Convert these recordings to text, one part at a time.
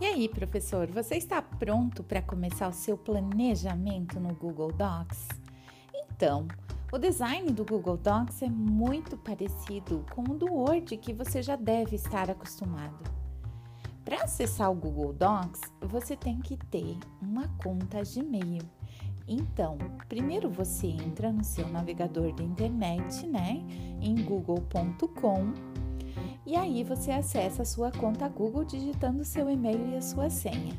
E aí, professor, você está pronto para começar o seu planejamento no Google Docs? Então, o design do Google Docs é muito parecido com o do Word que você já deve estar acostumado. Para acessar o Google Docs, você tem que ter uma conta Gmail. Então, primeiro você entra no seu navegador de internet, né, em google.com e aí você acessa a sua conta Google digitando seu e-mail e a sua senha.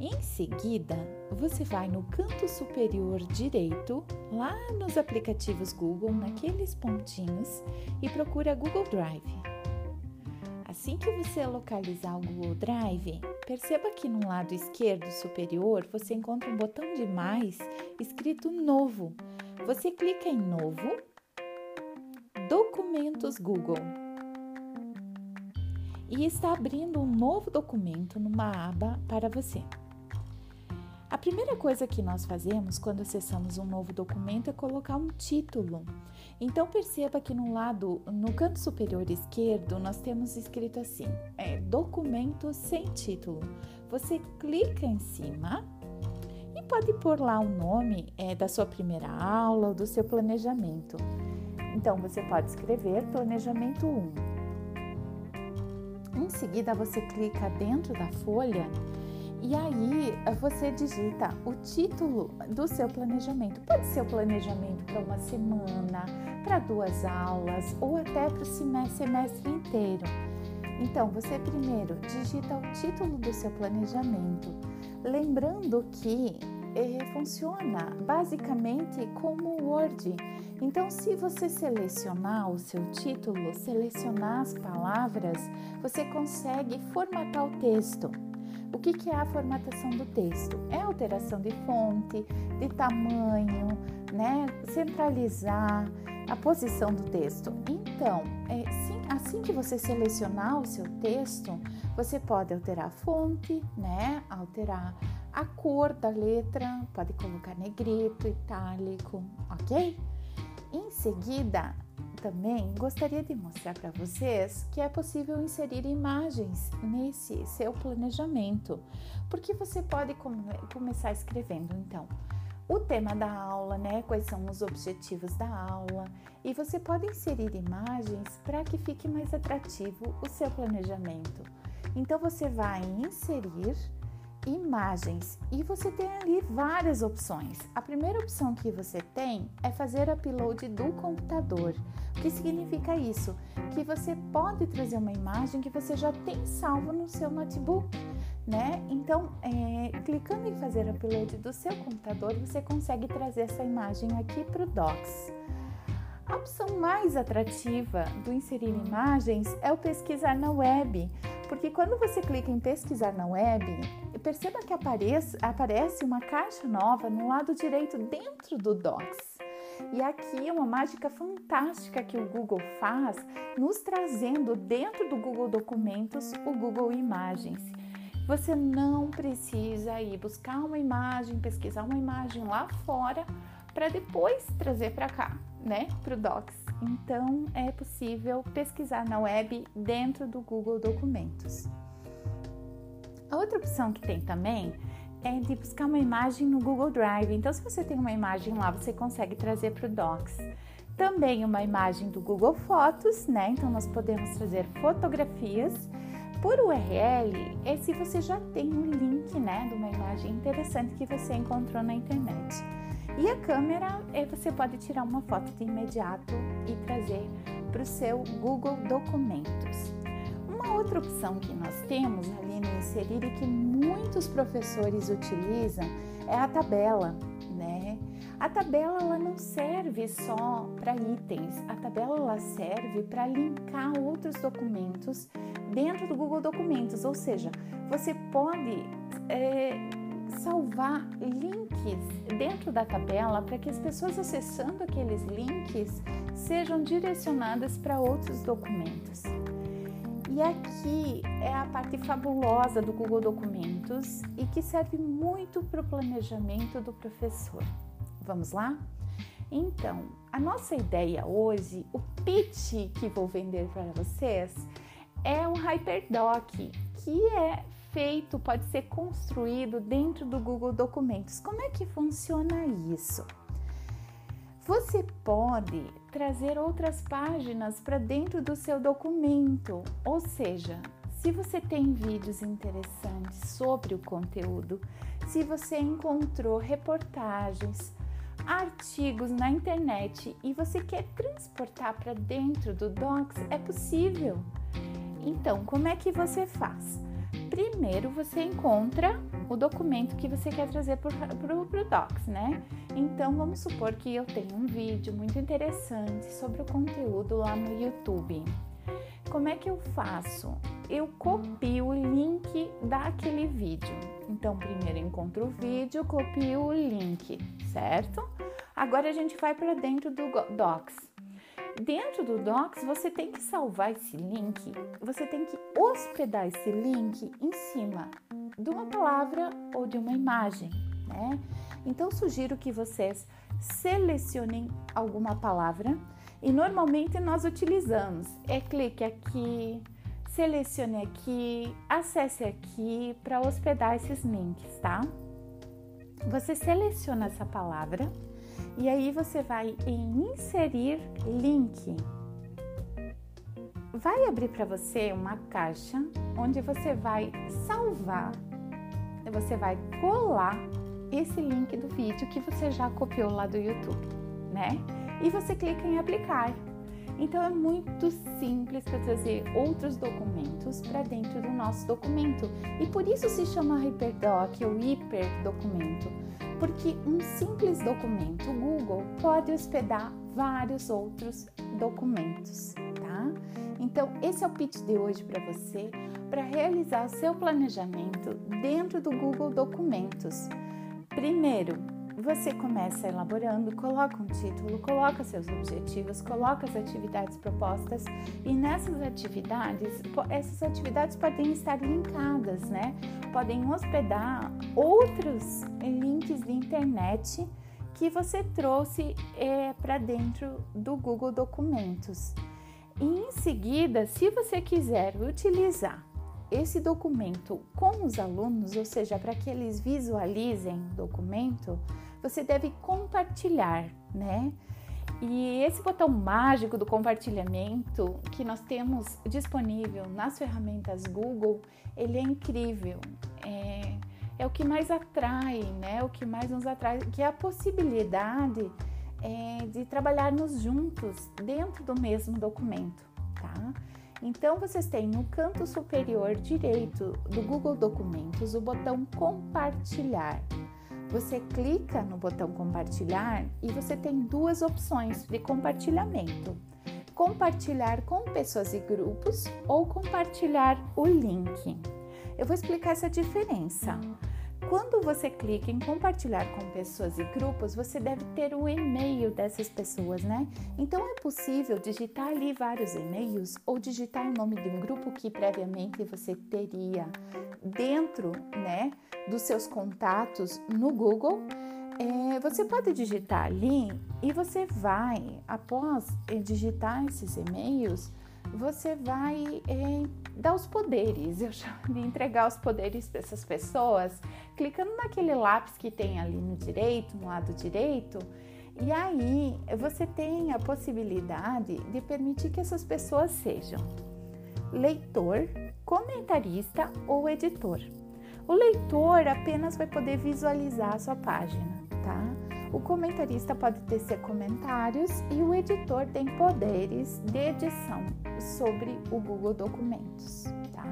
Em seguida, você vai no canto superior direito, lá nos aplicativos Google, naqueles pontinhos, e procura Google Drive. Assim que você localizar o Google Drive, perceba que no lado esquerdo superior você encontra um botão de mais escrito Novo. Você clica em Novo, Documentos Google e está abrindo um novo documento numa aba para você. A primeira coisa que nós fazemos quando acessamos um novo documento é colocar um título. Então perceba que no lado, no canto superior esquerdo, nós temos escrito assim: é, documento sem título. Você clica em cima e pode pôr lá o nome é, da sua primeira aula ou do seu planejamento. Então você pode escrever planejamento 1 em seguida, você clica dentro da folha e aí você digita o título do seu planejamento. Pode ser o planejamento para uma semana, para duas aulas ou até para o semestre inteiro. Então, você primeiro digita o título do seu planejamento, lembrando que funciona basicamente como o Word. Então, se você selecionar o seu título, selecionar as palavras, você consegue formatar o texto. O que, é a formatação do texto? É alteração de fonte, de tamanho, né? centralizar a posição do texto. Então, é, sim, assim que você selecionar o seu texto, você pode alterar a fonte, né? alterar a cor da letra, pode colocar negrito, itálico, ok? Em seguida, também gostaria de mostrar para vocês que é possível inserir imagens nesse seu planejamento, porque você pode come começar escrevendo então o tema da aula, né? Quais são os objetivos da aula, e você pode inserir imagens para que fique mais atrativo o seu planejamento. Então você vai inserir imagens e você tem ali várias opções. A primeira opção que você tem é fazer upload do computador. O que significa isso? Que você pode trazer uma imagem que você já tem salvo no seu notebook. Né? Então, é, clicando em fazer upload do seu computador, você consegue trazer essa imagem aqui para o Docs. A opção mais atrativa do inserir imagens é o pesquisar na web, porque quando você clica em pesquisar na web, perceba que aparece, uma caixa nova no lado direito dentro do Docs. E aqui é uma mágica fantástica que o Google faz, nos trazendo dentro do Google Documentos o Google Imagens. Você não precisa ir buscar uma imagem, pesquisar uma imagem lá fora para depois trazer para cá, né, para o Docs. Então é possível pesquisar na web dentro do Google Documentos. A outra opção que tem também é de buscar uma imagem no Google Drive. Então, se você tem uma imagem lá, você consegue trazer para o Docs. Também uma imagem do Google Fotos, né? Então, nós podemos trazer fotografias. Por URL, é se você já tem um link, né, de uma imagem interessante que você encontrou na internet. E a câmera, é, você pode tirar uma foto de imediato e trazer para o seu Google Documentos. Uma outra opção que nós temos ali no inserir e que muitos professores utilizam é a tabela, né? A tabela ela não serve só para itens, a tabela ela serve para linkar outros documentos dentro do Google Documentos, ou seja, você pode é, salvar links dentro da tabela para que as pessoas acessando aqueles links sejam direcionadas para outros documentos. E aqui é a parte fabulosa do Google Documentos e que serve muito para o planejamento do professor. Vamos lá? Então, a nossa ideia hoje, o pitch que vou vender para vocês, é um Hyperdoc, que é feito, pode ser construído dentro do Google Documentos. Como é que funciona isso? Você pode trazer outras páginas para dentro do seu documento, ou seja, se você tem vídeos interessantes sobre o conteúdo, se você encontrou reportagens, artigos na internet e você quer transportar para dentro do Docs, é possível. Então, como é que você faz? Primeiro você encontra o documento que você quer trazer para o Docs, né? Então vamos supor que eu tenho um vídeo muito interessante sobre o conteúdo lá no YouTube. Como é que eu faço? Eu copio o link daquele vídeo. Então, primeiro encontro o vídeo, copio o link, certo? Agora a gente vai para dentro do Docs. Dentro do Docs, você tem que salvar esse link, você tem que hospedar esse link em cima de uma palavra ou de uma imagem, né? Então, sugiro que vocês selecionem alguma palavra e normalmente nós utilizamos. É clique aqui, selecione aqui, acesse aqui para hospedar esses links, tá? Você seleciona essa palavra e aí você vai em inserir link. Vai abrir para você uma caixa onde você vai salvar, você vai colar esse link do vídeo que você já copiou lá do YouTube, né? E você clica em aplicar. Então é muito simples para trazer outros documentos para dentro do nosso documento. E por isso se chama Hyperdoc ou hiperdocumento, porque um simples documento Google pode hospedar vários outros documentos, tá? Então esse é o pitch de hoje para você, para realizar o seu planejamento dentro do Google Documentos. Primeiro, você começa elaborando, coloca um título, coloca seus objetivos, coloca as atividades propostas e nessas atividades, essas atividades podem estar linkadas, né? Podem hospedar outros links de internet que você trouxe é, para dentro do Google Documentos. E em seguida, se você quiser utilizar esse documento com os alunos, ou seja, para que eles visualizem o documento, você deve compartilhar, né? E esse botão mágico do compartilhamento que nós temos disponível nas ferramentas Google, ele é incrível. É, é o que mais atrai, né? O que mais nos atrai, que é a possibilidade é, de trabalharmos juntos dentro do mesmo documento, tá? Então, vocês têm no canto superior direito do Google Documentos o botão Compartilhar. Você clica no botão Compartilhar e você tem duas opções de compartilhamento: compartilhar com pessoas e grupos ou compartilhar o link. Eu vou explicar essa diferença. Quando você clica em compartilhar com pessoas e grupos, você deve ter o um e-mail dessas pessoas, né? Então é possível digitar ali vários e-mails ou digitar o nome de um grupo que previamente você teria dentro, né, dos seus contatos no Google. É, você pode digitar ali e você vai, após digitar esses e-mails, você vai é, dar os poderes, eu chamo de entregar os poderes para essas pessoas, clicando naquele lápis que tem ali no direito, no lado direito, e aí você tem a possibilidade de permitir que essas pessoas sejam leitor, comentarista ou editor. O leitor apenas vai poder visualizar a sua página, tá? O comentarista pode tecer comentários e o editor tem poderes de edição sobre o Google Documentos, tá?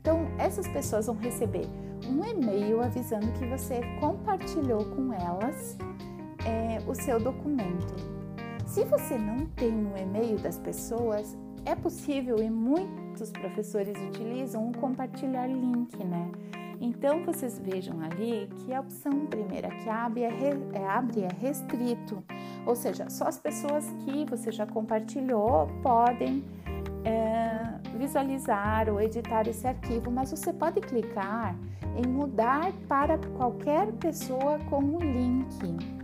Então, essas pessoas vão receber um e-mail avisando que você compartilhou com elas é, o seu documento. Se você não tem um e-mail das pessoas, é possível e muitos professores utilizam o compartilhar link, né? Então vocês vejam ali que a opção primeira que abre é, re, é, abre é restrito, ou seja, só as pessoas que você já compartilhou podem é, visualizar ou editar esse arquivo, mas você pode clicar em mudar para qualquer pessoa com o link.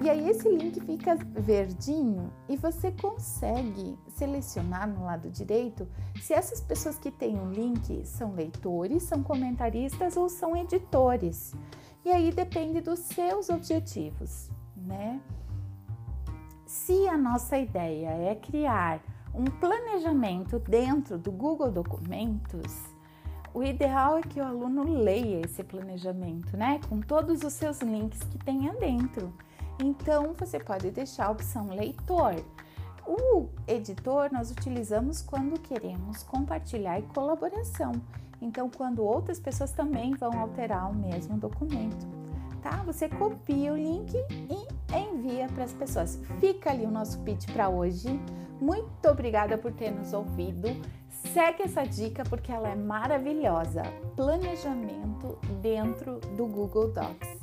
E aí esse link fica verdinho e você consegue selecionar no lado direito se essas pessoas que têm o um link são leitores, são comentaristas ou são editores. E aí depende dos seus objetivos, né? Se a nossa ideia é criar um planejamento dentro do Google Documentos, o ideal é que o aluno leia esse planejamento, né? Com todos os seus links que tenha dentro. Então, você pode deixar a opção leitor. O editor nós utilizamos quando queremos compartilhar e colaboração. Então, quando outras pessoas também vão alterar o mesmo documento, tá? Você copia o link e envia para as pessoas. Fica ali o nosso pitch para hoje. Muito obrigada por ter nos ouvido. Segue essa dica porque ela é maravilhosa. Planejamento dentro do Google Docs.